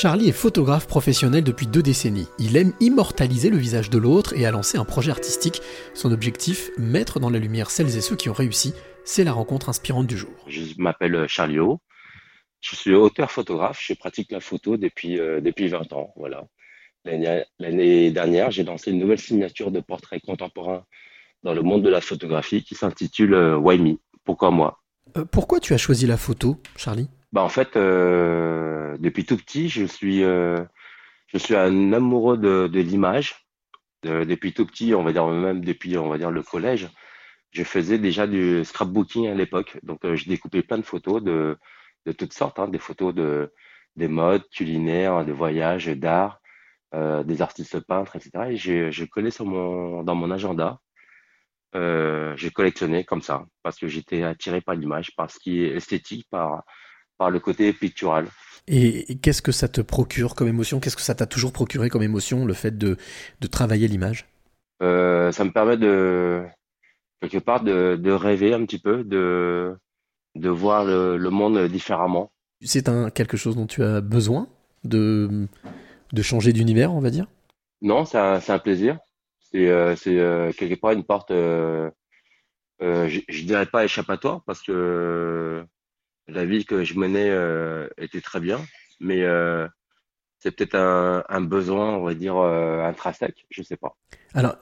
Charlie est photographe professionnel depuis deux décennies. Il aime immortaliser le visage de l'autre et a lancé un projet artistique. Son objectif, mettre dans la lumière celles et ceux qui ont réussi. C'est la rencontre inspirante du jour. Je m'appelle Charlie O. Je suis auteur photographe. Je pratique la photo depuis, euh, depuis 20 ans. Voilà. L'année dernière, j'ai lancé une nouvelle signature de portrait contemporain dans le monde de la photographie qui s'intitule euh, Why Me? Pourquoi moi? Euh, Pourquoi tu as choisi la photo, Charlie? Bah, En fait, euh, depuis tout petit, je suis, je suis un amoureux de, de l'image. depuis tout petit, on va dire même depuis on va dire le collège, je faisais déjà du scrapbooking à l'époque. Donc, je découpais plein de photos de, de toutes sortes, hein, des photos de des modes culinaires, de voyages, d'art. Euh, des artistes peintres, etc. Et j'ai, je collais sur mon, dans mon agenda. Euh, j'ai collectionné comme ça parce que j'étais attiré par l'image, par ce qui est esthétique, par, par le côté pictural. Et qu'est-ce que ça te procure comme émotion? Qu'est-ce que ça t'a toujours procuré comme émotion, le fait de, de travailler l'image? Euh, Ça me permet de, quelque part, de, de rêver un petit peu, de, de voir le, le monde différemment. C'est un, quelque chose dont tu as besoin de de changer d'univers, on va dire? Non, c'est un, un, plaisir. C'est euh, euh, quelque part une porte, je, je dirais pas échappatoire parce que la vie que je menais était très bien, mais c'est peut-être un, un, besoin, on va dire, intrinsèque, je sais pas. Alors,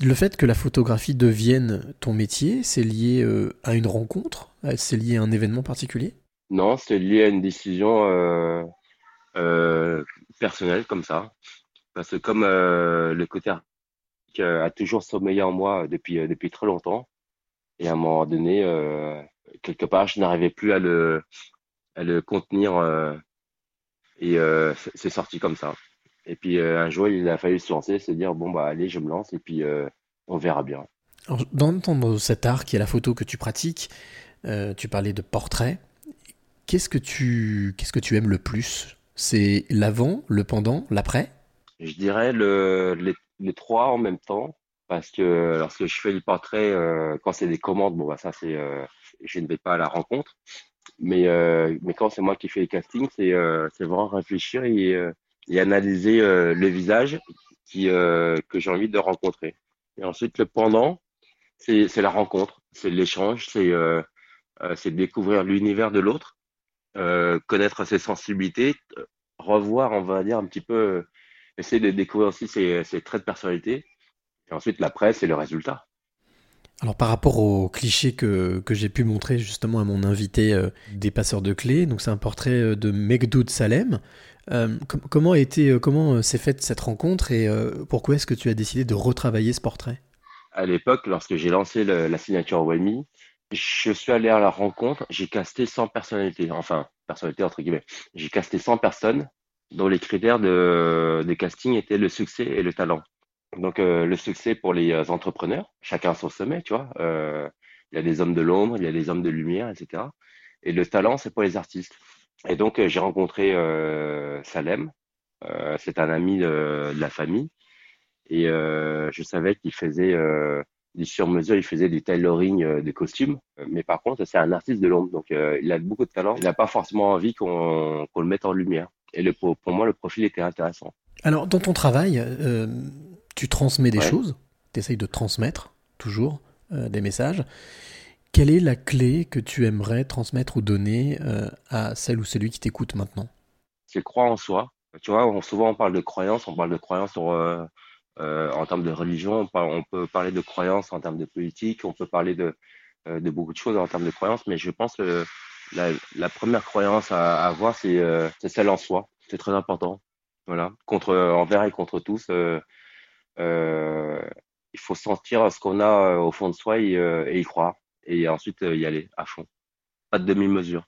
le fait que la photographie devienne ton métier, c'est lié à une rencontre? C'est lié à un événement particulier? Non, c'est lié à une décision euh, personnel comme ça. Parce que comme euh, le côté artistique euh, a toujours sommeillé en moi depuis, euh, depuis très longtemps, et à un moment donné, quelque part, je n'arrivais plus à le, à le contenir et c'est sorti comme ça. Et puis un jour, il a fallu se lancer, se dire bon bah allez, je me lance et puis on verra bien. Alors, dans cet art qui est la photo que tu pratiques, tu parlais de portrait. Qu'est-ce que tu qu'est-ce que tu aimes le plus? C'est l'avant, le pendant, l'après? Je dirais le, les, trois en même temps, parce que lorsque je fais le portrait, euh, quand c'est des commandes, bon, bah, ça, c'est, euh, je ne vais pas à la rencontre. Mais, euh, mais quand c'est moi qui fais les castings, c'est, c'est vraiment réfléchir et, et analyser le visage que j'ai envie de rencontrer. Et ensuite, le pendant, c'est, la rencontre, c'est l'échange, c'est, découvrir l'univers de l'autre euh, connaître ses sensibilités, revoir, on va dire, un petit peu, euh, essayer de découvrir aussi ses, traits de personnalité. Et ensuite, l'après, c'est le résultat. Alors par rapport aux clichés que, que j'ai pu montrer justement à mon invité euh, des passeurs de clés, donc c'est un portrait de Megdoud Salem. comment a été, comment s'est faite cette rencontre et pourquoi est-ce que tu as décidé de retravailler ce portrait? À l'époque, lorsque j'ai lancé la signature Wemi, je suis allé à la rencontre, j'ai casté 100 personnalités, enfin, personnalités entre guillemets. J'ai casté 100 personnes dont les critères de, de casting étaient le succès et le talent. Donc, euh, le succès pour les euh, entrepreneurs, chacun son sommet, tu vois. Euh, il y a des hommes de l'ombre, il y a des hommes de lumière, etc. Et le talent, c'est pour les artistes. Et donc, j'ai rencontré Salem. c'est un ami de, la famille. Et je savais qu'il faisait du sur-mesure, il faisait du tailoring euh, de costumes. Euh, mais par contre, c'est un artiste de l'ombre, donc euh, il a beaucoup de talent. Il n'a pas forcément envie qu'on le mette en lumière. Et le, pour moi, le profil était intéressant. Alors, dans ton travail, tu transmets des choses, tu essayes de transmettre toujours des messages. Quelle est la clé que tu aimerais transmettre ou donner à celle ou celui qui t'écoute maintenant? C'est croire en soi. Tu vois, souvent on parle de croyance, on parle de croyance sur euh, en termes de religion, on, peut parler de croyances en termes de politique, on peut parler de, euh, de beaucoup de choses en termes de croyances, mais je pense que la, la première croyance à, avoir, c'est euh, celle en soi. C'est très important. Voilà, contre envers et contre tous. Il faut sentir ce qu'on a au fond de soi et, et y croire, et ensuite y aller à fond. Pas de demi-mesure.